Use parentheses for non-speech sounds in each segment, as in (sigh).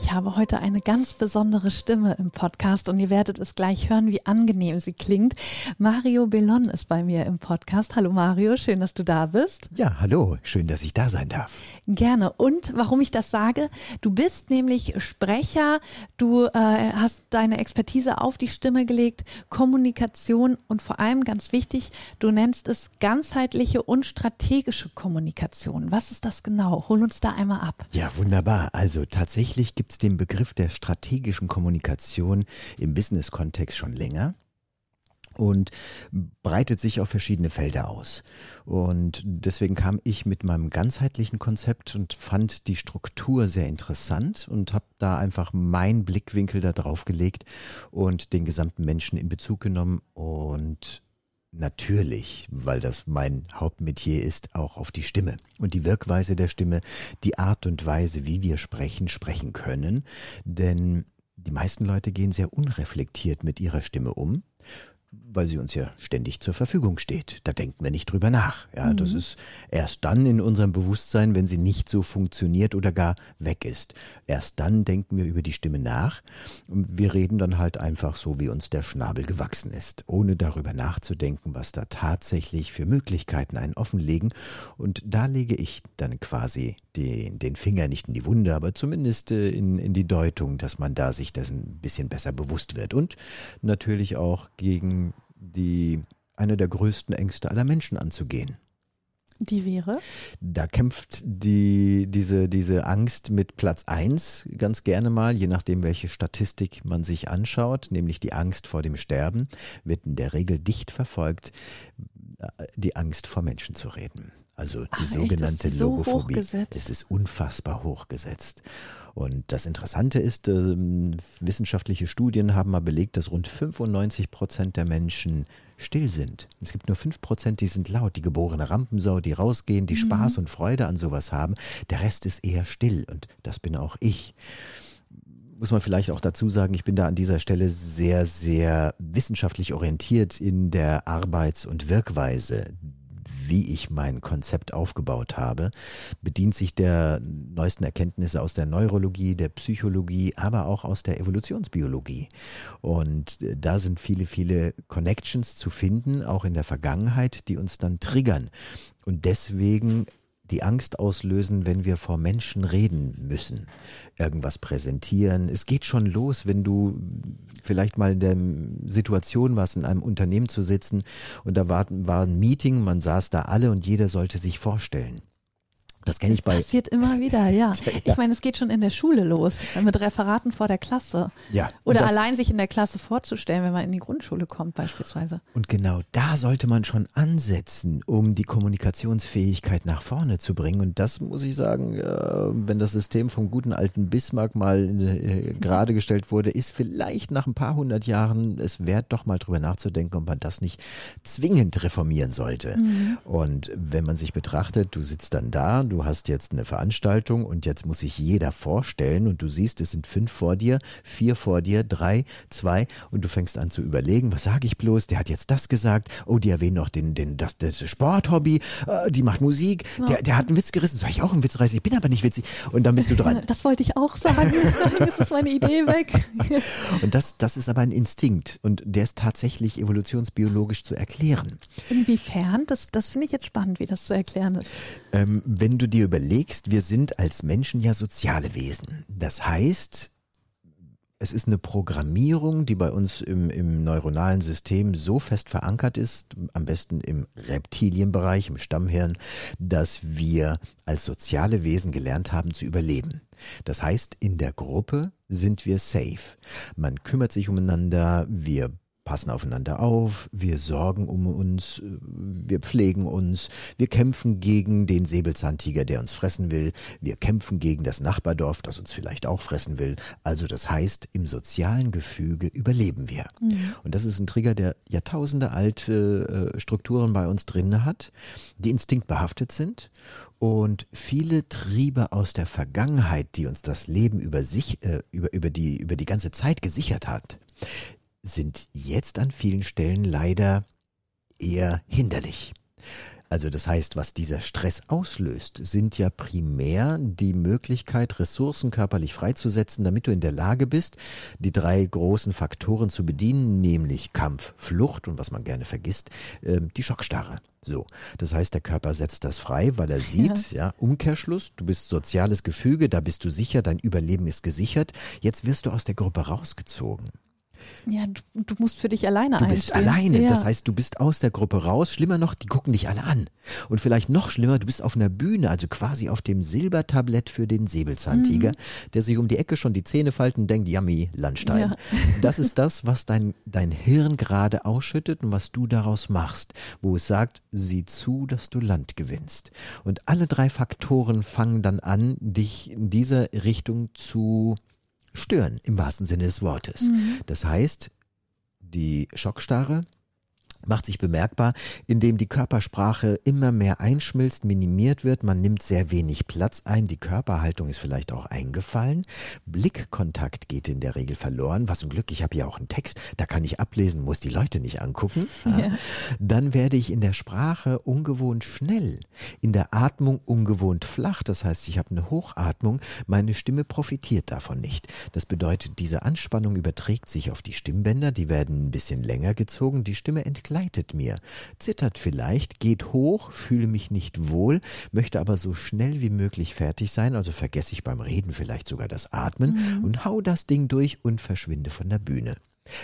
Ich habe heute eine ganz besondere Stimme im Podcast und ihr werdet es gleich hören, wie angenehm sie klingt. Mario Bellon ist bei mir im Podcast. Hallo Mario, schön, dass du da bist. Ja, hallo, schön, dass ich da sein darf. Gerne. Und warum ich das sage, du bist nämlich Sprecher, du äh, hast deine Expertise auf die Stimme gelegt, Kommunikation und vor allem ganz wichtig, du nennst es ganzheitliche und strategische Kommunikation. Was ist das genau? Hol uns da einmal ab. Ja, wunderbar. Also tatsächlich gibt es den Begriff der strategischen Kommunikation im Business-Kontext schon länger und breitet sich auf verschiedene Felder aus. Und deswegen kam ich mit meinem ganzheitlichen Konzept und fand die Struktur sehr interessant und habe da einfach meinen Blickwinkel da drauf gelegt und den gesamten Menschen in Bezug genommen und natürlich, weil das mein Hauptmetier ist, auch auf die Stimme und die Wirkweise der Stimme, die Art und Weise, wie wir sprechen, sprechen können. Denn die meisten Leute gehen sehr unreflektiert mit ihrer Stimme um weil sie uns ja ständig zur Verfügung steht. Da denken wir nicht drüber nach. Ja, mhm. das ist erst dann in unserem Bewusstsein, wenn sie nicht so funktioniert oder gar weg ist. Erst dann denken wir über die Stimme nach. Wir reden dann halt einfach so, wie uns der Schnabel gewachsen ist, ohne darüber nachzudenken, was da tatsächlich für Möglichkeiten einen offenlegen. Und da lege ich dann quasi den, den Finger nicht in die Wunde, aber zumindest äh, in, in die Deutung, dass man da sich das ein bisschen besser bewusst wird. Und natürlich auch gegen die eine der größten Ängste aller Menschen anzugehen. Die wäre? Da kämpft die, diese, diese Angst mit Platz 1 ganz gerne mal, je nachdem, welche Statistik man sich anschaut, nämlich die Angst vor dem Sterben, wird in der Regel dicht verfolgt, äh, die Angst vor Menschen zu reden. Also die Ach, sogenannte so Logophobie. Es ist unfassbar hochgesetzt. Und das Interessante ist, äh, wissenschaftliche Studien haben mal belegt, dass rund 95 Prozent der Menschen still sind. Es gibt nur 5 Prozent, die sind laut, die geborene Rampensau, die rausgehen, die mhm. Spaß und Freude an sowas haben. Der Rest ist eher still und das bin auch ich muss man vielleicht auch dazu sagen, ich bin da an dieser Stelle sehr, sehr wissenschaftlich orientiert in der Arbeits- und Wirkweise wie ich mein Konzept aufgebaut habe, bedient sich der neuesten Erkenntnisse aus der Neurologie, der Psychologie, aber auch aus der Evolutionsbiologie. Und äh, da sind viele, viele Connections zu finden, auch in der Vergangenheit, die uns dann triggern. Und deswegen die Angst auslösen, wenn wir vor Menschen reden müssen, irgendwas präsentieren. Es geht schon los, wenn du vielleicht mal in der Situation warst, in einem Unternehmen zu sitzen und da war, war ein Meeting, man saß da alle und jeder sollte sich vorstellen. Das kenne ich bei. Passiert immer wieder, (laughs) ja. Ich meine, es geht schon in der Schule los, mit Referaten vor der Klasse. Ja. Oder allein sich in der Klasse vorzustellen, wenn man in die Grundschule kommt, beispielsweise. Und genau da sollte man schon ansetzen, um die Kommunikationsfähigkeit nach vorne zu bringen. Und das muss ich sagen, äh, wenn das System vom guten alten Bismarck mal äh, gerade gestellt wurde, ist vielleicht nach ein paar hundert Jahren es wert, doch mal drüber nachzudenken, ob man das nicht zwingend reformieren sollte. Mhm. Und wenn man sich betrachtet, du sitzt dann da, du hast jetzt eine Veranstaltung und jetzt muss sich jeder vorstellen und du siehst, es sind fünf vor dir, vier vor dir, drei, zwei und du fängst an zu überlegen, was sage ich bloß, der hat jetzt das gesagt, oh, die erwähnen noch den, den, das, das Sporthobby, äh, die macht Musik, ja. der, der hat einen Witz gerissen, soll ich auch einen Witz reißen? Ich bin aber nicht witzig und dann bist du dran. (laughs) Das wollte ich auch sagen, (laughs) jetzt ist meine Idee weg. (laughs) und das, das ist aber ein Instinkt und der ist tatsächlich evolutionsbiologisch zu erklären. Inwiefern? Das, das finde ich jetzt spannend, wie das zu erklären ist. Ähm, wenn du dir überlegst, wir sind als Menschen ja soziale Wesen. Das heißt, es ist eine Programmierung, die bei uns im, im, neuronalen System so fest verankert ist, am besten im Reptilienbereich, im Stammhirn, dass wir als soziale Wesen gelernt haben zu überleben. Das heißt, in der Gruppe sind wir safe. Man kümmert sich umeinander, wir passen aufeinander auf, wir sorgen um uns, wir pflegen uns, wir kämpfen gegen den Säbelzahntiger, der uns fressen will, wir kämpfen gegen das Nachbardorf, das uns vielleicht auch fressen will. Also das heißt, im sozialen Gefüge überleben wir. Mhm. Und das ist ein Trigger, der Jahrtausende alte äh, Strukturen bei uns drin hat, die instinktbehaftet sind und viele Triebe aus der Vergangenheit, die uns das Leben über sich, äh, über, über, die, über die ganze Zeit gesichert hat, sind jetzt an vielen Stellen leider eher hinderlich. Also das heißt, was dieser Stress auslöst, sind ja primär die Möglichkeit, Ressourcen körperlich freizusetzen, damit du in der Lage bist, die drei großen Faktoren zu bedienen, nämlich Kampf, Flucht und was man gerne vergisst, ähm, die Schockstarre. So, das heißt, der Körper setzt das frei, weil er sieht, ja. ja, Umkehrschluss, du bist soziales Gefüge, da bist du sicher, dein Überleben ist gesichert. Jetzt wirst du aus der Gruppe rausgezogen. Ja, du, du, musst für dich alleine Du bist einstehen. alleine. Ja. Das heißt, du bist aus der Gruppe raus. Schlimmer noch, die gucken dich alle an. Und vielleicht noch schlimmer, du bist auf einer Bühne, also quasi auf dem Silbertablett für den Säbelzahntiger, mhm. der sich um die Ecke schon die Zähne falten und denkt, yummy, Landstein. Ja. (laughs) Das ist das, was dein, dein Hirn gerade ausschüttet und was du daraus machst, wo es sagt, sieh zu, dass du Land gewinnst. Und alle drei Faktoren fangen dann an, dich in dieser Richtung zu stören, im wahrsten Sinne des Wortes. Mhm. Das heißt, die Schockstarre macht sich bemerkbar, indem die Körpersprache immer mehr einschmilzt, minimiert wird, man nimmt sehr wenig Platz ein, die Körperhaltung ist vielleicht auch eingefallen, Blickkontakt geht in der Regel verloren, was ein Glück, ich habe ja auch einen Text, da kann ich ablesen, muss die Leute nicht angucken. (laughs) Ja. Dann werde ich in der Sprache ungewohnt schnell, in der Atmung ungewohnt flach, das heißt, ich habe eine Hochatmung, meine Stimme profitiert davon nicht. Das bedeutet, diese Anspannung überträgt sich auf die Stimmbänder, die werden ein bisschen länger gezogen, die Stimme entgleitet entgleitet mir, zittert vielleicht, geht hoch, fühle mich nicht wohl, möchte aber so schnell wie möglich fertig sein, also vergesse ich beim Reden vielleicht sogar das Atmen mhm. und hau das Ding durch und verschwinde von der Bühne.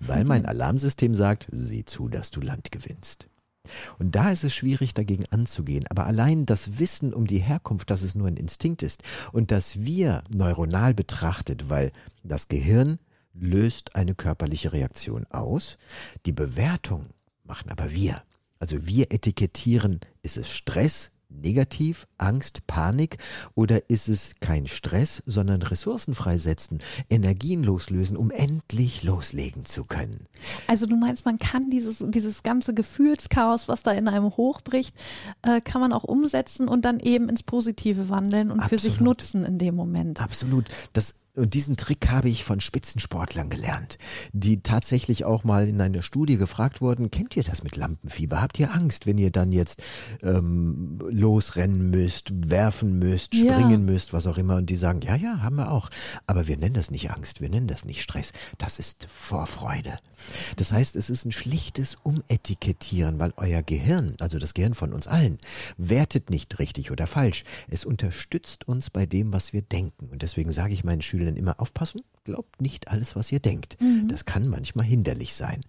Weil mein Alarmsystem sagt, sieh zu, dass du Land gewinnst. Und da ist es schwierig, dagegen anzugehen. Aber allein das Wissen um die Herkunft, dass es nur ein Instinkt ist und dass wir neuronal betrachtet, weil das Gehirn löst eine körperliche Reaktion aus, die Bewertung machen aber wir. Also wir etikettieren, ist es Stress, negativ, Angst, Panik oder ist es kein Stress, sondern Ressourcen freisetzen, Energien loslösen, um endlich loslegen zu können? Also du meinst, man kann dieses, dieses ganze Gefühlschaos, was da in einem hochbricht, äh, kann man auch umsetzen und dann eben ins Positive wandeln und Absolut. für sich nutzen in dem Moment. Absolut. Das und diesen Trick habe ich von Spitzensportlern gelernt, die tatsächlich auch mal in einer Studie gefragt wurden, kennt ihr das mit Lampenfieber? Habt ihr Angst, wenn ihr dann jetzt ähm, losrennen müsst, werfen müsst, springen ja. müsst, was auch immer? Und die sagen, ja, ja, haben wir auch. Aber wir nennen das nicht Angst, wir nennen das nicht Stress. Das ist Vorfreude. Das heißt, es ist ein schlichtes Umetikettieren, weil euer Gehirn, also das Gehirn von uns allen, wertet nicht richtig oder falsch. Es unterstützt uns bei dem, was wir denken. Und deswegen sage ich meinen Schülern, dann immer aufpassen, glaubt nicht alles, was ihr denkt. Mhm. Das kann manchmal hinderlich sein.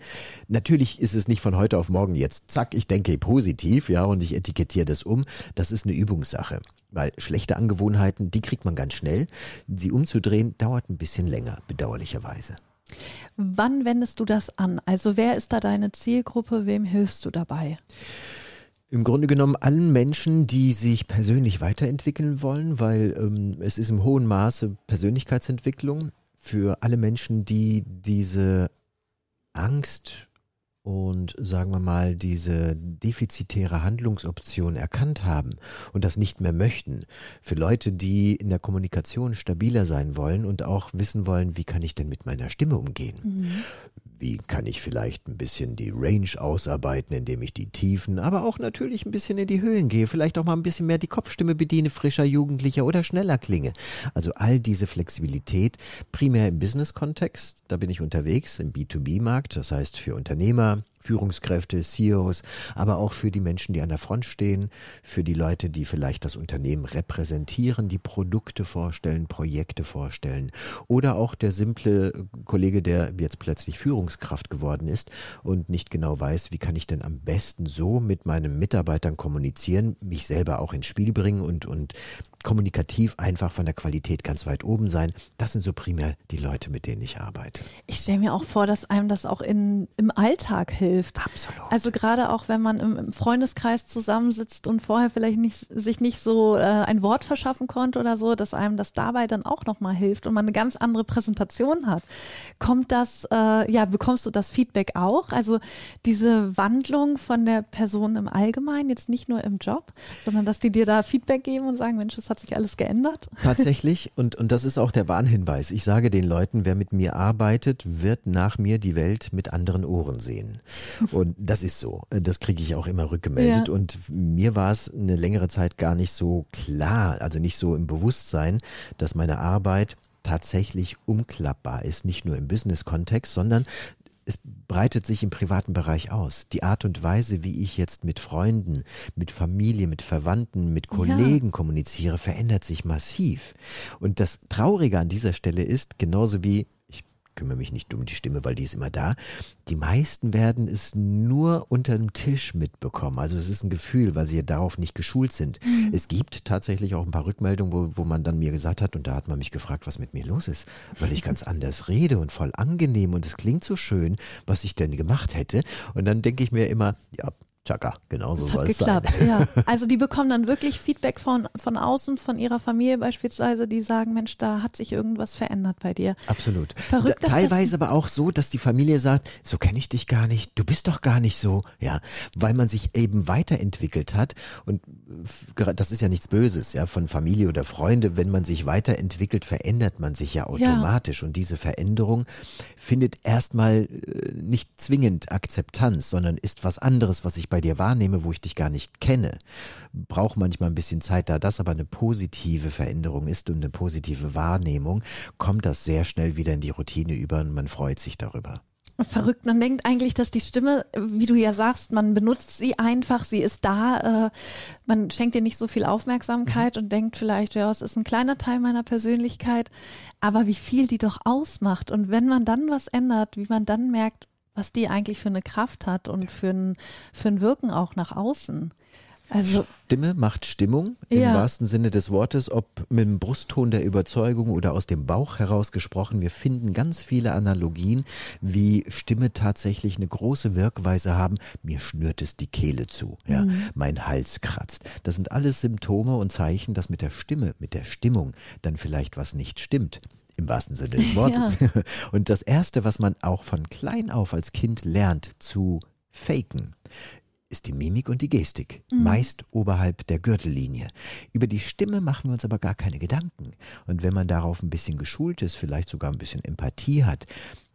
Natürlich ist es nicht von heute auf morgen jetzt, zack, ich denke positiv, ja, und ich etikettiere das um. Das ist eine Übungssache. Weil schlechte Angewohnheiten, die kriegt man ganz schnell. Sie umzudrehen, dauert ein bisschen länger, bedauerlicherweise. Wann wendest du das an? Also wer ist da deine Zielgruppe? Wem hilfst du dabei? Im Grunde genommen allen Menschen, die sich persönlich weiterentwickeln wollen, weil ähm, es ist im hohen Maße Persönlichkeitsentwicklung für alle Menschen, die diese Angst und sagen wir mal diese defizitäre Handlungsoption erkannt haben und das nicht mehr möchten. Für Leute, die in der Kommunikation stabiler sein wollen und auch wissen wollen, wie kann ich denn mit meiner Stimme umgehen? Mhm wie kann ich vielleicht ein bisschen die Range ausarbeiten, indem ich die Tiefen, aber auch natürlich ein bisschen in die Höhen gehe, vielleicht auch mal ein bisschen mehr die Kopfstimme bediene, frischer, jugendlicher oder schneller klinge. Also all diese Flexibilität, primär im Business-Kontext, da bin ich unterwegs, im B2B-Markt, das heißt für Unternehmer, Führungskräfte, CEOs, aber auch für die Menschen, die an der Front stehen, für die Leute, die vielleicht das Unternehmen repräsentieren, die Produkte vorstellen, Projekte vorstellen. Oder auch der simple Kollege, der jetzt plötzlich Führungskraft geworden ist und nicht genau weiß, wie kann ich denn am besten so mit meinen Mitarbeitern kommunizieren, mich selber auch ins Spiel bringen und, und kommunikativ einfach von der Qualität ganz weit oben sein. Das sind so primär die Leute, mit denen ich arbeite. Ich stelle mir auch vor, dass einem das auch in, im Alltag hilft. Absolut. Also gerade auch, wenn man im, im Freundeskreis zusammensitzt und vorher vielleicht nicht, sich nicht so äh, ein Wort verschaffen konnte oder so, dass einem das dabei dann auch nochmal hilft und man eine ganz andere Präsentation hat. Kommt das, äh, ja, bekommst du das Feedback auch? Also diese Wandlung von der Person im Allgemeinen, jetzt nicht nur im Job, sondern dass die dir da Feedback geben und sagen, Mensch, das hat sich alles geändert? (laughs) Tatsächlich, und, und das ist auch der Warnhinweis. Ich sage den Leuten, wer mit mir arbeitet, wird nach mir die Welt mit anderen Ohren sehen. Und das ist so. Das kriege ich auch immer rückgemeldet. Ja. Und mir war es eine längere Zeit gar nicht so klar, also nicht so im Bewusstsein, dass meine Arbeit tatsächlich umklappbar ist, nicht nur im Business-Kontext, sondern es breitet sich im privaten Bereich aus. Die Art und Weise, wie ich jetzt mit Freunden, mit Familie, mit Verwandten, mit Kollegen kommuniziere, verändert sich massiv. Und das Traurige an dieser Stelle ist, genauso wie kümmere mich nicht um die Stimme, weil die ist immer da. Die meisten werden es nur unter dem Tisch mitbekommen. Also es ist ein Gefühl, weil sie ja darauf nicht geschult sind. Es gibt tatsächlich auch ein paar Rückmeldungen, wo, wo man dann mir gesagt hat, und da hat man mich gefragt, was mit mir los ist, weil ich ganz (laughs) anders rede und voll angenehm und es klingt so schön, was ich denn gemacht hätte. Und dann denke ich mir immer, ja, Chaka, genau so soll es sein. ja. (laughs) Also die bekommen dann wirklich Feedback von, von außen, von ihrer Familie beispielsweise, die sagen, Mensch, da hat sich irgendwas verändert bei dir. Absolut. Verrückt, Da- Teilweise aber auch so, dass die Familie sagt, so kenne ich dich gar nicht, du bist doch gar nicht so, ja, weil man sich eben weiterentwickelt hat und das ist ja nichts Böses, ja, von Familie oder Freunde, wenn man sich weiterentwickelt, verändert man sich ja automatisch und diese Veränderung findet erstmal äh, nicht zwingend Akzeptanz, sondern ist was anderes, was ich bei dir wahrnehme, wo ich dich gar nicht kenne. Braucht manchmal ein bisschen Zeit, da das aber eine positive Veränderung ist und eine positive Wahrnehmung, kommt das sehr schnell wieder in die Routine über und man freut sich darüber. Verrückt. Man denkt eigentlich, dass die Stimme, wie du ja sagst, man benutzt sie einfach, sie ist da, äh, man schenkt ihr nicht so viel Aufmerksamkeit und denkt vielleicht, ja, es ist ein kleiner Teil meiner Persönlichkeit, aber wie viel die doch ausmacht. Und wenn man dann was ändert, wie man dann merkt, was die eigentlich für eine Kraft hat und für ein, für ein Wirken auch nach außen. Also, Stimme macht Stimmung im Ja. wahrsten Sinne des Wortes, ob mit dem Brustton der Überzeugung oder aus dem Bauch heraus gesprochen. Wir finden ganz viele Analogien, wie Stimme tatsächlich eine große Wirkweise haben. Mir schnürt es die Kehle zu, ja, mein Hals kratzt. Das sind alles Symptome und Zeichen, dass mit der Stimme, mit der Stimmung dann vielleicht was nicht stimmt. Im wahrsten Sinne des Wortes. (laughs) (laughs) Und das Erste, was man auch von klein auf als Kind lernt zu faken, ist die Mimik und die Gestik, meist oberhalb der Gürtellinie. Über die Stimme machen wir uns aber gar keine Gedanken. Und wenn man darauf ein bisschen geschult ist, vielleicht sogar ein bisschen Empathie hat,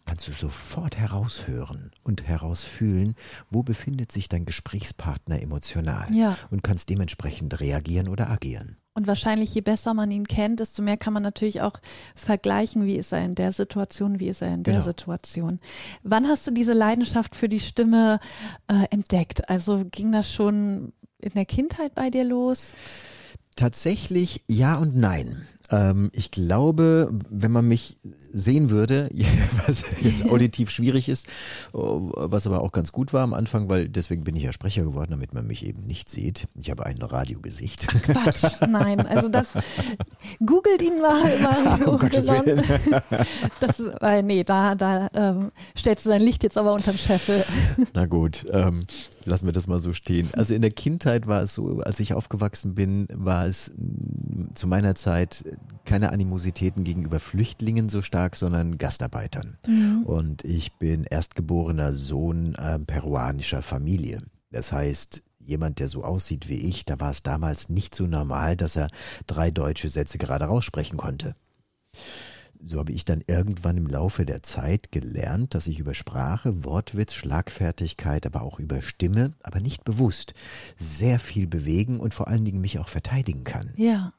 kannst du sofort heraushören und herausfühlen, wo befindet sich dein Gesprächspartner emotional Ja. und kannst dementsprechend reagieren oder agieren. Und wahrscheinlich, je besser man ihn kennt, desto mehr kann man natürlich auch vergleichen, wie ist er in der Situation, wie ist er in der Genau. Situation. Wann hast du diese Leidenschaft für die Stimme äh, entdeckt? Also ging das schon in der Kindheit bei dir los? Tatsächlich ja und nein. Ähm, ich glaube, wenn man mich sehen würde, (laughs) was jetzt auditiv schwierig ist, oh, was aber auch ganz gut war am Anfang, weil deswegen bin ich ja Sprecher geworden, damit man mich eben nicht sieht. Ich habe ein Radiogesicht. Quatsch, nein. Also das (laughs) googelt ihn mal immer (laughs) Gottes hochgeladen. Das, äh, nee, da, da ähm, stellst du dein Licht jetzt aber unterm Scheffel. Na gut, ähm, lassen wir das mal so stehen. (laughs) Also in der Kindheit war es so, als ich aufgewachsen bin, war es mm, zu meiner Zeit keine Animositäten gegenüber Flüchtlingen so stark, sondern Gastarbeitern. Und ich bin erstgeborener Sohn äh, peruanischer Familie. Das heißt, jemand, der so aussieht wie ich, da war es damals nicht so normal, dass er drei deutsche Sätze gerade raussprechen konnte so habe ich dann irgendwann im Laufe der Zeit gelernt, dass ich über Sprache, Wortwitz, Schlagfertigkeit, aber auch über Stimme, aber nicht bewusst, sehr viel bewegen und vor allen Dingen mich auch verteidigen kann. Ja.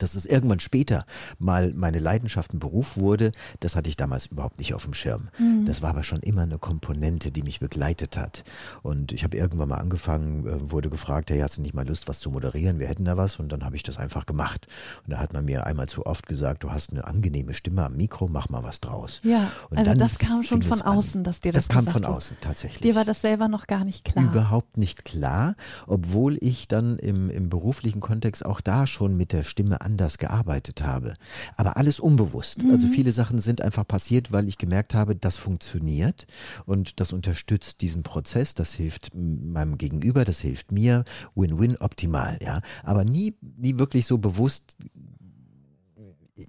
Dass es irgendwann später mal meine Leidenschaft ein Beruf wurde, das hatte ich damals überhaupt nicht auf dem Schirm. Mhm. Das war aber schon immer eine Komponente, die mich begleitet hat. Und ich habe irgendwann mal angefangen, äh, wurde gefragt, hey, hast du nicht mal Lust, was zu moderieren? Wir hätten da was. Und dann habe ich das einfach gemacht. Und da hat man mir einmal zu oft gesagt, du hast eine angenehme Stimme am Mikro, mach mal was draus. Ja, und also das kam schon von außen, dass dir das Das kam von außen, tatsächlich. Dir war das selber noch gar nicht klar. Überhaupt nicht klar, obwohl ich dann im, im beruflichen Kontext auch da schon mit der Stimme anders gearbeitet habe. Aber alles unbewusst. Also mhm. Also viele Sachen sind einfach passiert, weil ich gemerkt habe, das funktioniert und das unterstützt diesen Prozess, das hilft meinem Gegenüber, das hilft mir. Win-win optimal, ja. Aber nie, nie wirklich so bewusst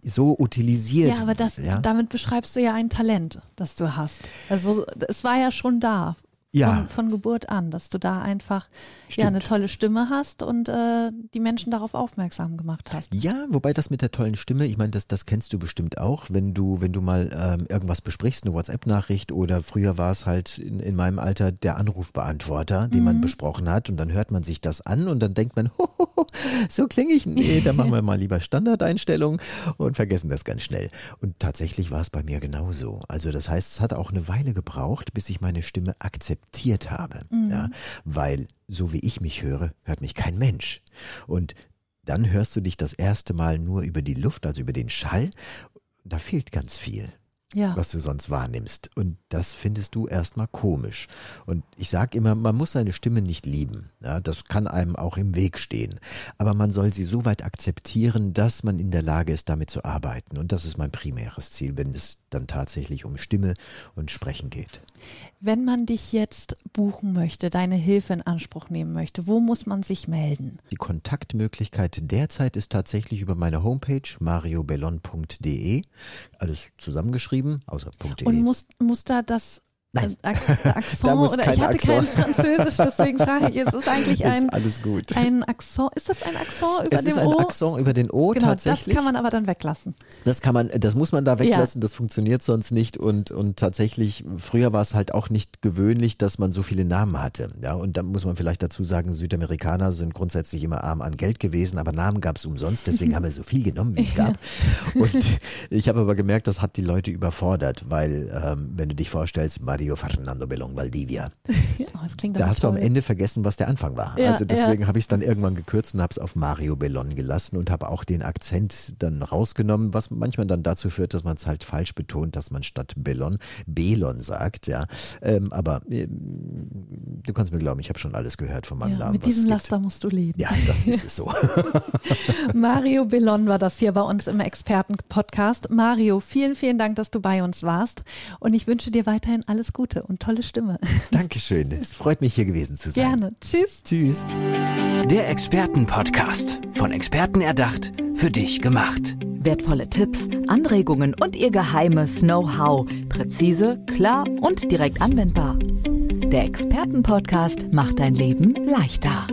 so utilisiert. Ja, aber das, ja? damit beschreibst du ja ein Talent, das du hast. Also es war ja schon da ja. von, von, Geburt an, dass du da einfach ja eine tolle Stimme hast und äh, die Menschen darauf aufmerksam gemacht hast. Ja, wobei das mit der tollen Stimme, ich meine, das, das kennst du bestimmt auch, wenn du, wenn du mal ähm, irgendwas besprichst, eine WhatsApp-Nachricht oder früher war es halt in, in meinem Alter der Anrufbeantworter, den mhm. man besprochen hat und dann hört man sich das an und dann denkt man, (laughs) hohoho, so klinge ich. Nee, dann machen wir mal lieber Standardeinstellungen und vergessen das ganz schnell. Und tatsächlich war es bei mir genauso. Also das heißt, es hat auch eine Weile gebraucht, bis ich meine Stimme akzeptiert akzeptiert habe. Mhm. Ja, weil so wie ich mich höre, hört mich kein Mensch. Und dann hörst du dich das erste Mal nur über die Luft, also über den Schall. Da fehlt ganz viel ja. was du sonst wahrnimmst. Und das findest du erstmal komisch. Und ich sage immer, man muss seine Stimme nicht lieben. Ja, das kann einem auch im Weg stehen. Aber man soll sie so weit akzeptieren, dass man in der Lage ist, damit zu arbeiten. Und das ist mein primäres Ziel, wenn es dann tatsächlich um Stimme und Sprechen geht. Wenn man dich jetzt buchen möchte, deine Hilfe in Anspruch nehmen möchte, wo muss man sich melden? Die Kontaktmöglichkeit derzeit ist tatsächlich über meine Homepage mariobellon.de. Alles zusammengeschrieben, außer .de. Und muss, muss da das Nein. (laughs) Accent oder ich hatte Accent. kein Französisch, deswegen frage ich, es ist eigentlich ein, alles gut. ein Accent. Ist das ein Accent über es dem O? Es ist ein Accent über den O genau, tatsächlich. Das kann man aber dann weglassen. Das kann man, das muss man da weglassen, ja. das funktioniert sonst nicht und, und tatsächlich, früher war es halt auch nicht gewöhnlich, dass man so viele Namen hatte. Ja, und da muss man vielleicht dazu sagen, Südamerikaner sind grundsätzlich immer arm an Geld gewesen, aber Namen gab es umsonst, deswegen (laughs) haben wir so viel genommen, wie es gab. Und ich habe aber gemerkt, das hat die Leute überfordert, weil, ähm, wenn du dich vorstellst, Mario Fernando Belong Valdivia. (laughs) oh, das klingt da hast toll. du am Ende vergessen, was der Anfang war. Ja, also deswegen ja. habe ich es dann irgendwann gekürzt und habe es auf Mario Bellon gelassen und habe auch den Akzent dann rausgenommen, was manchmal dann dazu führt, dass man es halt falsch betont, dass man statt Bellon Belon sagt. Ja, ähm, aber äh, du kannst mir glauben, ich habe schon alles gehört von meinem ja, Namen. Mit diesem Laster musst du leben. Ja, das ist es so. (laughs) Mario Bellon war das hier bei uns im Experten-Podcast. Mario, vielen, vielen Dank, dass du bei uns warst und ich wünsche dir weiterhin alles Gute und tolle Stimme. (laughs) Dankeschön. Es freut mich, hier gewesen zu sein. Gerne. Tschüss. Tschüss. Der Expertenpodcast. Von Experten erdacht, für dich gemacht. Wertvolle Tipps, Anregungen und ihr geheimes Know-how. Präzise, klar und direkt anwendbar. Der Expertenpodcast macht dein Leben leichter.